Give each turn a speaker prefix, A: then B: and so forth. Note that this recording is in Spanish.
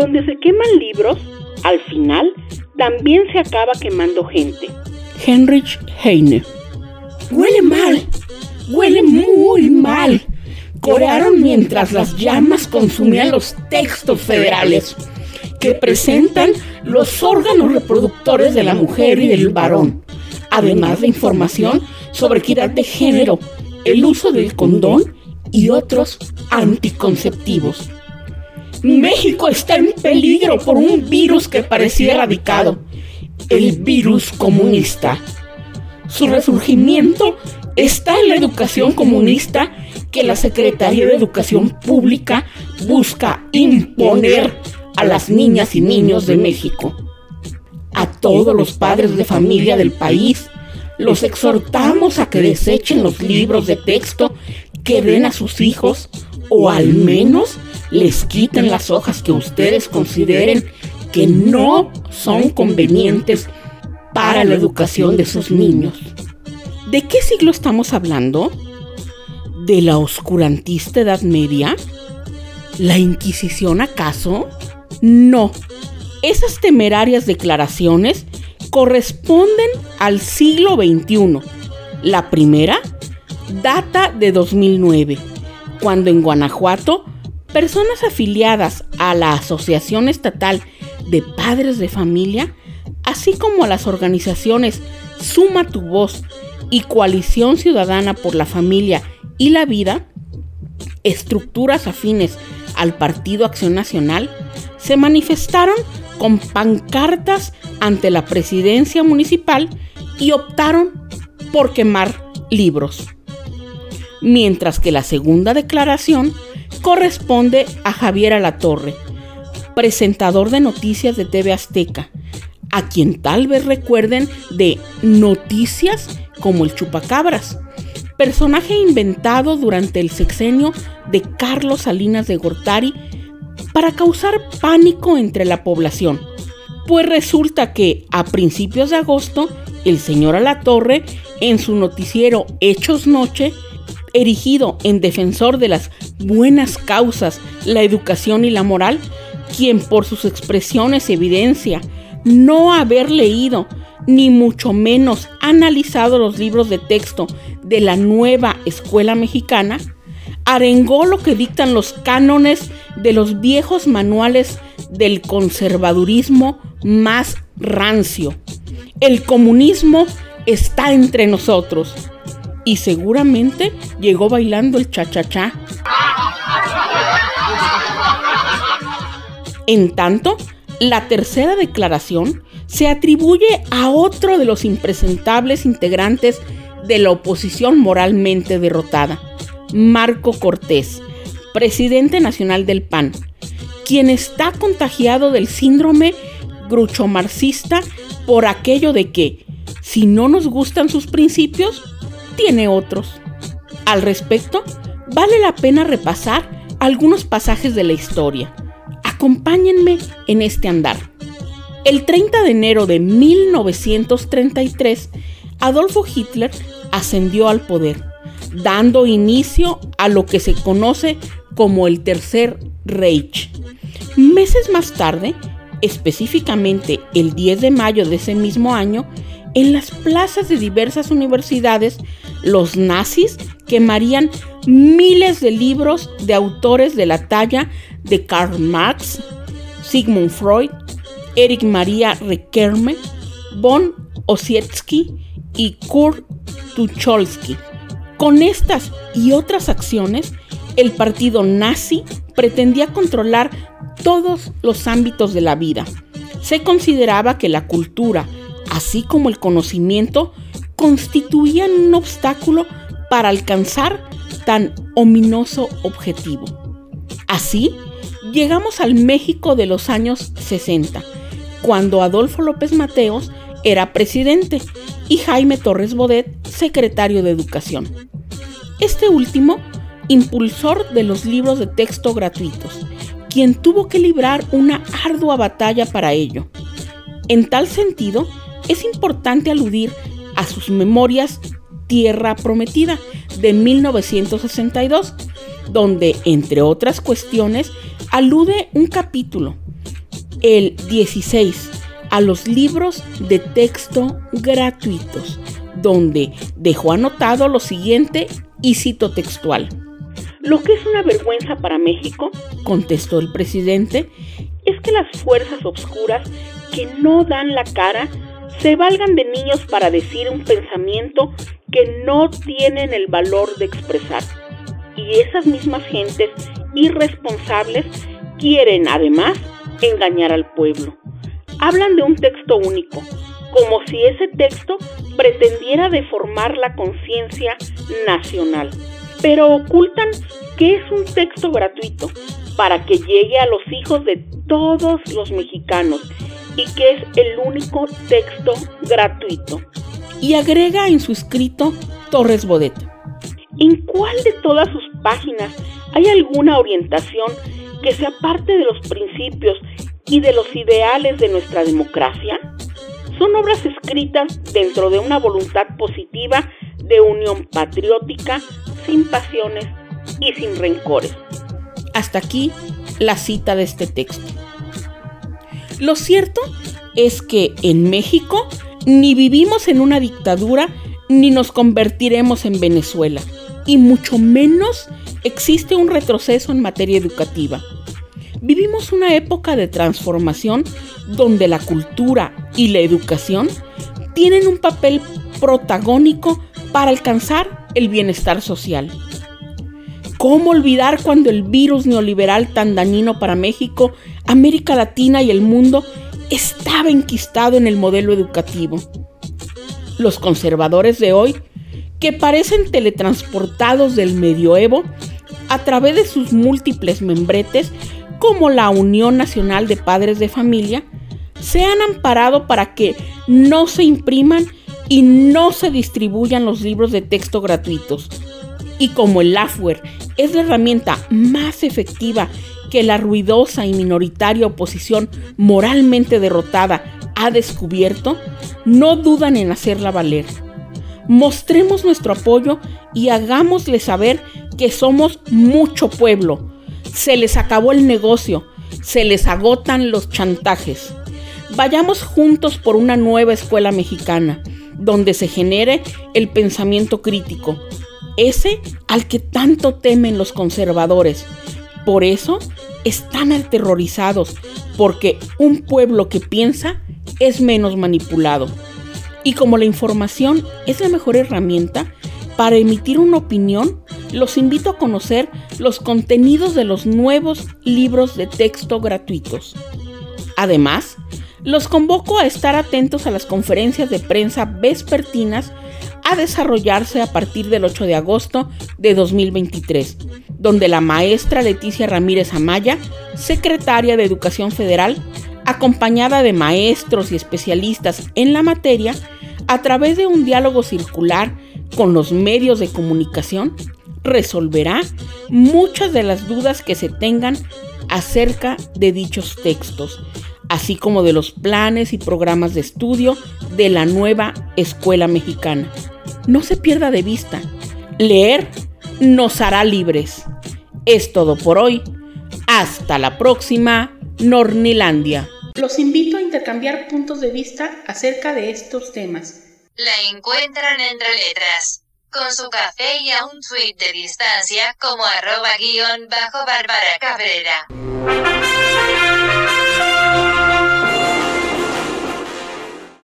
A: donde se queman libros, al final también se acaba quemando gente.
B: Heinrich Heine.
C: Huele mal, huele muy mal. Corearon mientras las llamas consumían los textos federales que presentan los órganos reproductores de la mujer y del varón, además de información sobre equidad de género, el uso del condón y otros anticonceptivos. México está en peligro por un virus que parecía erradicado, el virus comunista. Su resurgimiento está en la educación comunista que la Secretaría de Educación Pública busca imponer a las niñas y niños de México. A todos los padres de familia del país los exhortamos a que desechen los libros de texto que den a sus hijos o al menos les quiten las hojas que ustedes consideren que no son convenientes para la educación de sus niños.
B: ¿De qué siglo estamos hablando? ¿De la oscurantista Edad Media? ¿La Inquisición acaso? No. Esas temerarias declaraciones corresponden al siglo XXI. La primera data de 2009, cuando en Guanajuato personas afiliadas a la Asociación Estatal de Padres de Familia, así como a las organizaciones Suma tu Voz y Coalición Ciudadana por la Familia y la Vida, estructuras afines al Partido Acción Nacional, se manifestaron con pancartas ante la presidencia municipal y optaron por quemar libros. Mientras que la segunda declaración corresponde a Javier Alatorre, presentador de noticias de TV Azteca, a quien tal vez recuerden de Noticias como el Chupacabras, personaje inventado durante el sexenio de Carlos Salinas de Gortari para causar pánico entre la población. Pues resulta que a principios de agosto, el señor Alatorre, en su noticiero Hechos Noche, erigido en defensor de las buenas causas, la educación y la moral, quien por sus expresiones evidencia no haber leído ni mucho menos analizado los libros de texto de la nueva escuela mexicana, arengó lo que dictan los cánones de los viejos manuales del conservadurismo más rancio. El comunismo está entre nosotros y seguramente llegó bailando el cha-cha-cha. En tanto, la tercera declaración se atribuye a otro de los impresentables integrantes de la oposición moralmente derrotada, Marco Cortés, presidente nacional del PAN, quien está contagiado del síndrome grucho-marxista por aquello de que, si no nos gustan sus principios, tiene otros. Al respecto, vale la pena repasar algunos pasajes de la historia. Acompáñenme en este andar. El 30 de enero de 1933, Adolfo Hitler ascendió al poder, dando inicio a lo que se conoce como el Tercer Reich. Meses más tarde, específicamente el 10 de mayo de ese mismo año, en las plazas de diversas universidades, los nazis quemarían miles de libros de autores de la talla de Karl Marx, Sigmund Freud, Erich Maria Rekerme, von Ossietzky y Kurt Tucholsky. Con estas y otras acciones, el partido nazi pretendía controlar todos los ámbitos de la vida. Se consideraba que la cultura, así como el conocimiento, constituían un obstáculo para alcanzar tan ominoso objetivo. Así, llegamos al México de los años 60, cuando Adolfo López Mateos era presidente y Jaime Torres Bodet secretario de Educación. Este último, impulsor de los libros de texto gratuitos, quien tuvo que librar una ardua batalla para ello. En tal sentido, es importante aludir a sus memorias Tierra Prometida de 1962, donde, entre otras cuestiones, alude un capítulo, el 16, a los libros de texto gratuitos, donde dejó anotado lo siguiente y cito textual.
A: Lo que es una vergüenza para México,
B: contestó el presidente,
A: es que las fuerzas obscuras que no dan la cara se valgan de niños para decir un pensamiento que no tienen el valor de expresar. Y esas mismas gentes irresponsables quieren además engañar al pueblo. Hablan de un texto único, como si ese texto pretendiera deformar la conciencia nacional, pero ocultan que es un texto gratuito para que llegue a los hijos de todos los mexicanos y que es el único texto gratuito.
B: Y agrega en su escrito Torres Bodet.
A: ¿En cuál de todas sus páginas hay alguna orientación que sea parte de los principios y de los ideales de nuestra democracia? Son obras escritas dentro de una voluntad positiva de unión patriótica, sin pasiones y sin rencores.
B: Hasta aquí la cita de este texto. Lo cierto es que en México ni vivimos en una dictadura ni nos convertiremos en Venezuela, y mucho menos existe un retroceso en materia educativa. Vivimos una época de transformación donde la cultura y la educación tienen un papel protagónico para alcanzar el bienestar social. ¿Cómo olvidar cuando el virus neoliberal tan dañino para México, América Latina y el mundo estaba enquistado en el modelo educativo? Los conservadores de hoy, que parecen teletransportados del medioevo, a través de sus múltiples membretes, como la Unión Nacional de Padres de Familia, se han amparado para que no se impriman y no se distribuyan los libros de texto gratuitos. Y como el Lafware es la herramienta más efectiva que la ruidosa y minoritaria oposición moralmente derrotada ha descubierto, no dudan en hacerla valer. Mostremos nuestro apoyo y hagámosle saber que somos mucho pueblo. Se les acabó el negocio, se les agotan los chantajes. Vayamos juntos por una nueva escuela mexicana, donde se genere el pensamiento crítico, ese al que tanto temen los conservadores. Por eso están aterrorizados, porque un pueblo que piensa es menos manipulado. Y como la información es la mejor herramienta para emitir una opinión, los invito a conocer los contenidos de los nuevos libros de texto gratuitos. Además, los convoco a estar atentos a las conferencias de prensa vespertinas a desarrollarse a partir del 8 de agosto de 2023, donde la maestra Leticia Ramírez Amaya, secretaria de Educación Federal, acompañada de maestros y especialistas en la materia, a través de un diálogo circular con los medios de comunicación, resolverá muchas de las dudas que se tengan acerca de dichos textos, así como de los planes y programas de estudio de la nueva escuela mexicana. No se pierda de vista, leer nos hará libres. Es todo por hoy. Hasta la próxima, Nornilandia.
D: Los invito a intercambiar puntos de vista acerca de estos temas.
E: La encuentran entre letras, con su café y a un tweet de distancia como arroba guion bajo Bárbara Cabrera.